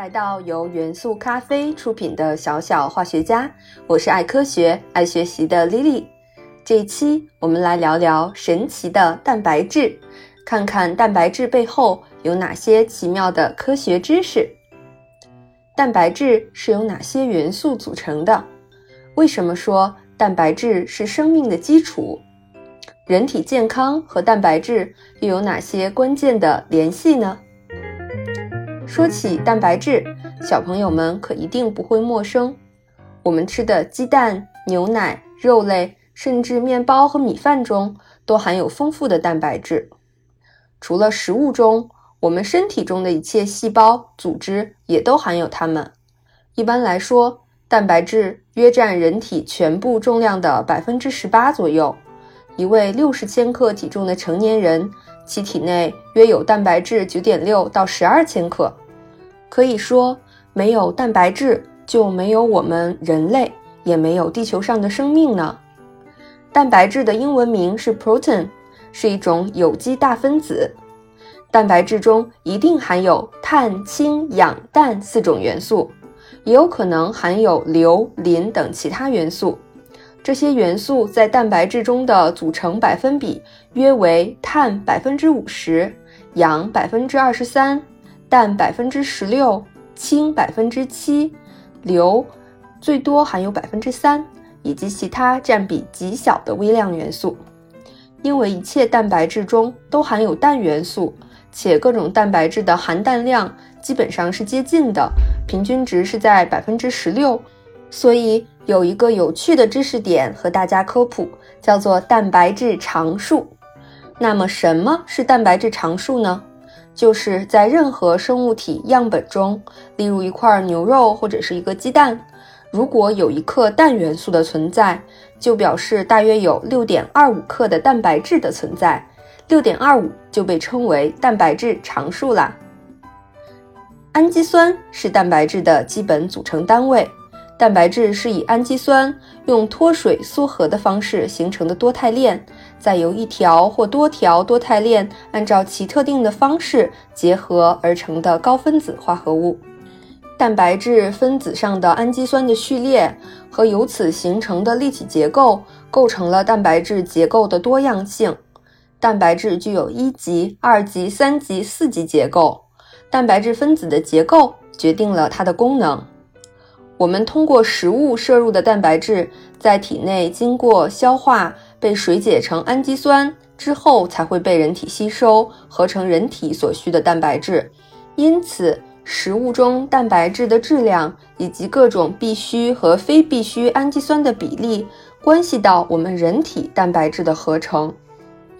来到由元素咖啡出品的小小化学家，我是爱科学、爱学习的 Lily。这一期我们来聊聊神奇的蛋白质，看看蛋白质背后有哪些奇妙的科学知识。蛋白质是由哪些元素组成的？为什么说蛋白质是生命的基础？人体健康和蛋白质又有哪些关键的联系呢？说起蛋白质，小朋友们可一定不会陌生。我们吃的鸡蛋、牛奶、肉类，甚至面包和米饭中，都含有丰富的蛋白质。除了食物中，我们身体中的一切细胞、组织也都含有它们。一般来说，蛋白质约占人体全部重量的百分之十八左右。一位六十千克体重的成年人，其体内约有蛋白质九点六到十二千克。可以说，没有蛋白质就没有我们人类，也没有地球上的生命呢。蛋白质的英文名是 protein，是一种有机大分子。蛋白质中一定含有碳、氢、氧、氮四种元素，也有可能含有硫、磷等其他元素。这些元素在蛋白质中的组成百分比约为碳百分之五十，氧百分之二十三。氮百分之十六，氢百分之七，硫最多含有百分之三，以及其他占比极小的微量元素。因为一切蛋白质中都含有氮元素，且各种蛋白质的含氮量基本上是接近的，平均值是在百分之十六。所以有一个有趣的知识点和大家科普，叫做蛋白质常数。那么什么是蛋白质常数呢？就是在任何生物体样本中，例如一块牛肉或者是一个鸡蛋，如果有一克氮元素的存在，就表示大约有六点二五克的蛋白质的存在。六点二五就被称为蛋白质常数啦。氨基酸是蛋白质的基本组成单位。蛋白质是以氨基酸用脱水缩合的方式形成的多肽链，再由一条或多条多肽链按照其特定的方式结合而成的高分子化合物。蛋白质分子上的氨基酸的序列和由此形成的立体结构，构成了蛋白质结构的多样性。蛋白质具有一级、二级、三级、四级结构。蛋白质分子的结构决定了它的功能。我们通过食物摄入的蛋白质，在体内经过消化，被水解成氨基酸之后，才会被人体吸收，合成人体所需的蛋白质。因此，食物中蛋白质的质量以及各种必需和非必需氨基酸的比例，关系到我们人体蛋白质的合成。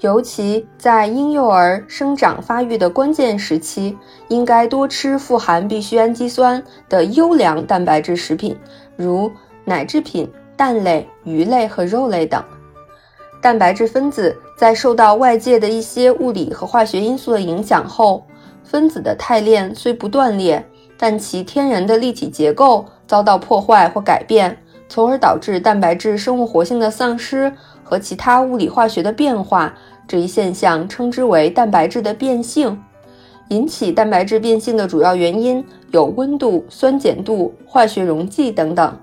尤其在婴幼儿生长发育的关键时期，应该多吃富含必需氨基酸的优良蛋白质食品，如奶制品、蛋类、鱼类和肉类等。蛋白质分子在受到外界的一些物理和化学因素的影响后，分子的肽链虽不断裂，但其天然的立体结构遭到破坏或改变，从而导致蛋白质生物活性的丧失和其他物理化学的变化。这一现象称之为蛋白质的变性。引起蛋白质变性的主要原因有温度、酸碱度、化学溶剂等等。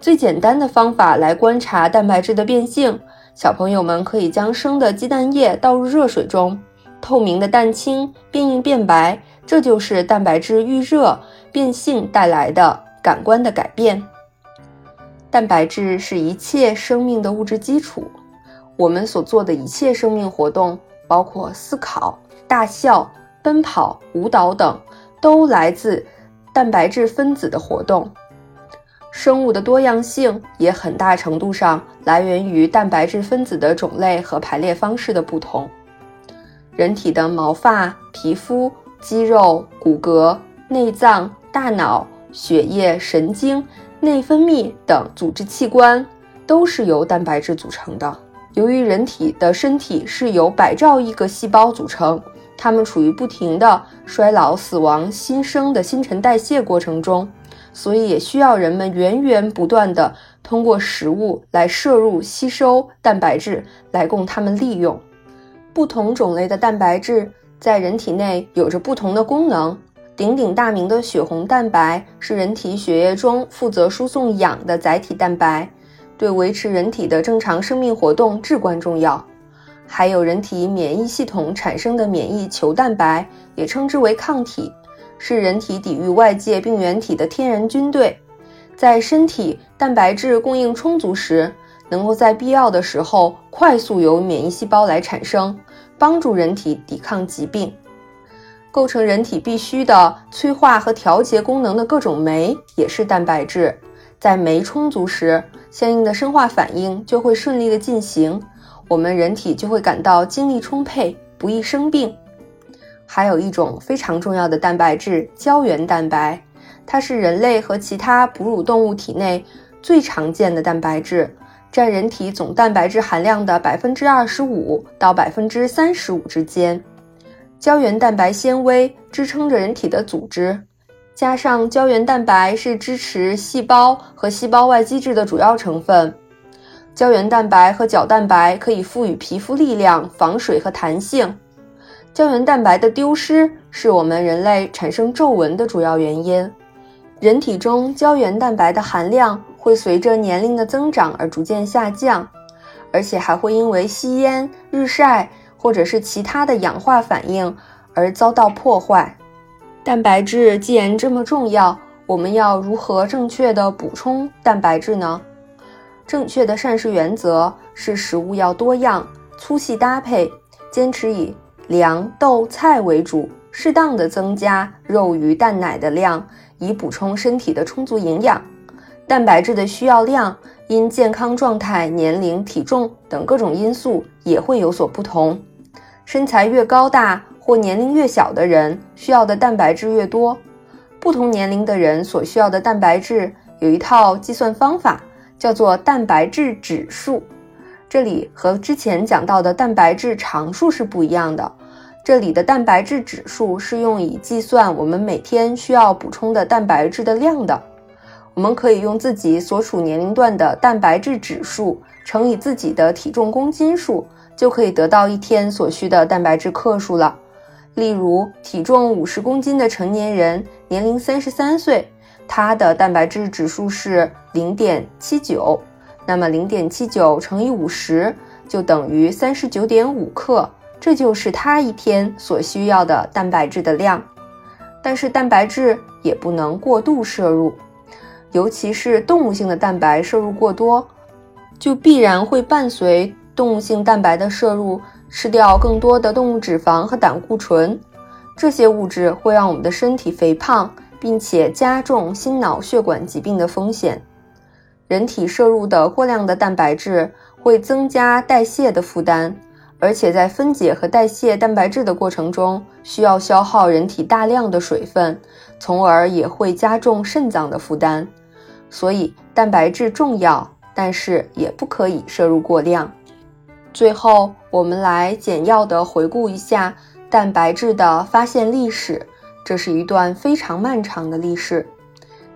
最简单的方法来观察蛋白质的变性，小朋友们可以将生的鸡蛋液倒入热水中，透明的蛋清变硬变白，这就是蛋白质遇热变性带来的感官的改变。蛋白质是一切生命的物质基础。我们所做的一切生命活动，包括思考、大笑、奔跑、舞蹈等，都来自蛋白质分子的活动。生物的多样性也很大程度上来源于蛋白质分子的种类和排列方式的不同。人体的毛发、皮肤、肌肉、骨骼、内脏、大脑、血液、神经、内分泌等组织器官，都是由蛋白质组成的。由于人体的身体是由百兆亿个细胞组成，它们处于不停的衰老、死亡、新生的新陈代谢过程中，所以也需要人们源源不断的通过食物来摄入、吸收蛋白质，来供它们利用。不同种类的蛋白质在人体内有着不同的功能。鼎鼎大名的血红蛋白是人体血液中负责输送氧的载体蛋白，对维持人体的正常生命活动至关重要。还有人体免疫系统产生的免疫球蛋白，也称之为抗体，是人体抵御外界病原体的天然军队。在身体蛋白质供应充足时，能够在必要的时候快速由免疫细胞来产生，帮助人体抵抗疾病。构成人体必需的催化和调节功能的各种酶也是蛋白质，在酶充足时，相应的生化反应就会顺利的进行，我们人体就会感到精力充沛，不易生病。还有一种非常重要的蛋白质——胶原蛋白，它是人类和其他哺乳动物体内最常见的蛋白质，占人体总蛋白质含量的百分之二十五到百分之三十五之间。胶原蛋白纤维支撑着人体的组织，加上胶原蛋白是支持细胞和细胞外基质的主要成分。胶原蛋白和角蛋白可以赋予皮肤力量、防水和弹性。胶原蛋白的丢失是我们人类产生皱纹的主要原因。人体中胶原蛋白的含量会随着年龄的增长而逐渐下降，而且还会因为吸烟、日晒。或者是其他的氧化反应而遭到破坏。蛋白质既然这么重要，我们要如何正确的补充蛋白质呢？正确的膳食原则是食物要多样、粗细搭配，坚持以粮、豆、菜为主，适当的增加肉、鱼、蛋、奶的量，以补充身体的充足营养。蛋白质的需要量因健康状态、年龄、体重等各种因素也会有所不同。身材越高大或年龄越小的人，需要的蛋白质越多。不同年龄的人所需要的蛋白质有一套计算方法，叫做蛋白质指数。这里和之前讲到的蛋白质常数是不一样的。这里的蛋白质指数是用以计算我们每天需要补充的蛋白质的量的。我们可以用自己所处年龄段的蛋白质指数乘以自己的体重公斤数。就可以得到一天所需的蛋白质克数了。例如，体重五十公斤的成年人，年龄三十三岁，他的蛋白质指数是零点七九，那么零点七九乘以五十就等于三十九点五克，这就是他一天所需要的蛋白质的量。但是蛋白质也不能过度摄入，尤其是动物性的蛋白摄入过多，就必然会伴随。动物性蛋白的摄入，吃掉更多的动物脂肪和胆固醇，这些物质会让我们的身体肥胖，并且加重心脑血管疾病的风险。人体摄入的过量的蛋白质会增加代谢的负担，而且在分解和代谢蛋白质的过程中，需要消耗人体大量的水分，从而也会加重肾脏的负担。所以，蛋白质重要，但是也不可以摄入过量。最后，我们来简要的回顾一下蛋白质的发现历史。这是一段非常漫长的历史。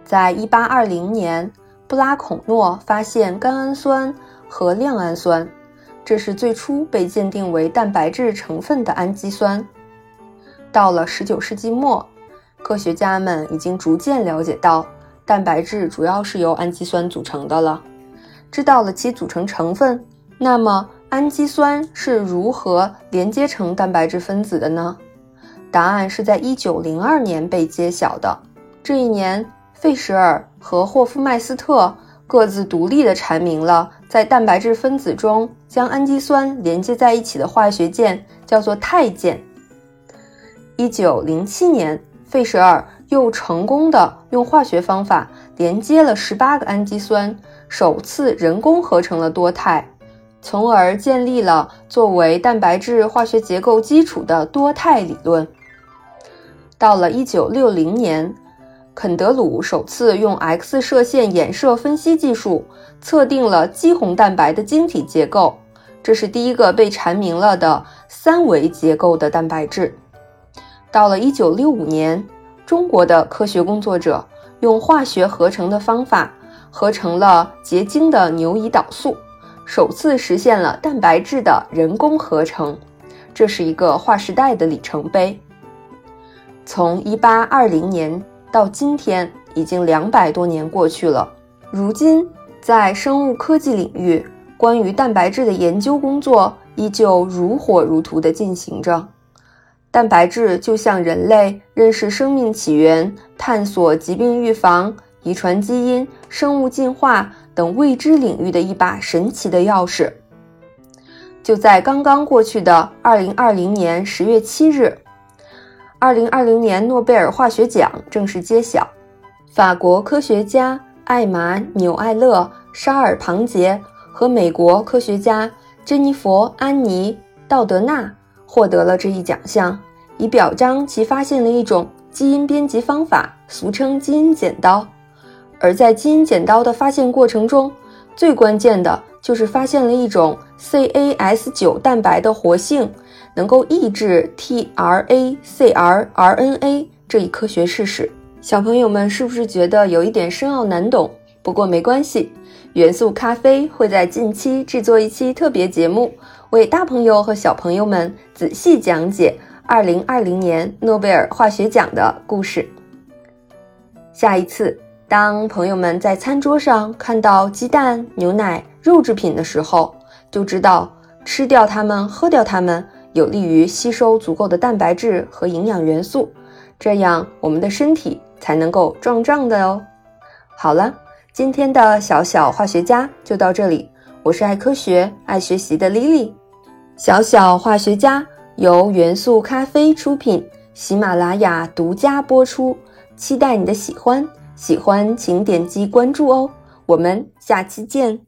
在1820年，布拉孔诺发现甘氨酸和亮氨酸，这是最初被鉴定为蛋白质成分的氨基酸。到了19世纪末，科学家们已经逐渐了解到蛋白质主要是由氨基酸组成的了。知道了其组成成分，那么。氨基酸是如何连接成蛋白质分子的呢？答案是在1902年被揭晓的。这一年，费舍尔和霍夫麦斯特各自独立地阐明了在蛋白质分子中将氨基酸连接在一起的化学键，叫做肽键。1907年，费舍尔又成功地用化学方法连接了18个氨基酸，首次人工合成了多肽。从而建立了作为蛋白质化学结构基础的多肽理论。到了1960年，肯德鲁首次用 X 射线衍射分析技术测定了肌红蛋白的晶体结构，这是第一个被阐明了的三维结构的蛋白质。到了1965年，中国的科学工作者用化学合成的方法合成了结晶的牛胰岛素。首次实现了蛋白质的人工合成，这是一个划时代的里程碑。从1820年到今天，已经两百多年过去了。如今，在生物科技领域，关于蛋白质的研究工作依旧如火如荼地进行着。蛋白质就像人类认识生命起源、探索疾病预防、遗传基因、生物进化等未知领域的一把神奇的钥匙。就在刚刚过去的二零二零年十月七日，二零二零年诺贝尔化学奖正式揭晓，法国科学家艾玛纽埃勒沙尔庞杰和美国科学家珍妮佛安妮道德纳获得了这一奖项。以表彰其发现了一种基因编辑方法，俗称基因剪刀。而在基因剪刀的发现过程中，最关键的就是发现了一种 CAS9 蛋白的活性，能够抑制 tRNA-RNA 这一科学事实。小朋友们是不是觉得有一点深奥难懂？不过没关系，元素咖啡会在近期制作一期特别节目，为大朋友和小朋友们仔细讲解。二零二零年诺贝尔化学奖的故事。下一次，当朋友们在餐桌上看到鸡蛋、牛奶、肉制品的时候，就知道吃掉它们、喝掉它们，有利于吸收足够的蛋白质和营养元素，这样我们的身体才能够壮壮的哦。好了，今天的小小化学家就到这里。我是爱科学、爱学习的 Lily，小小化学家。由元素咖啡出品，喜马拉雅独家播出，期待你的喜欢，喜欢请点击关注哦，我们下期见。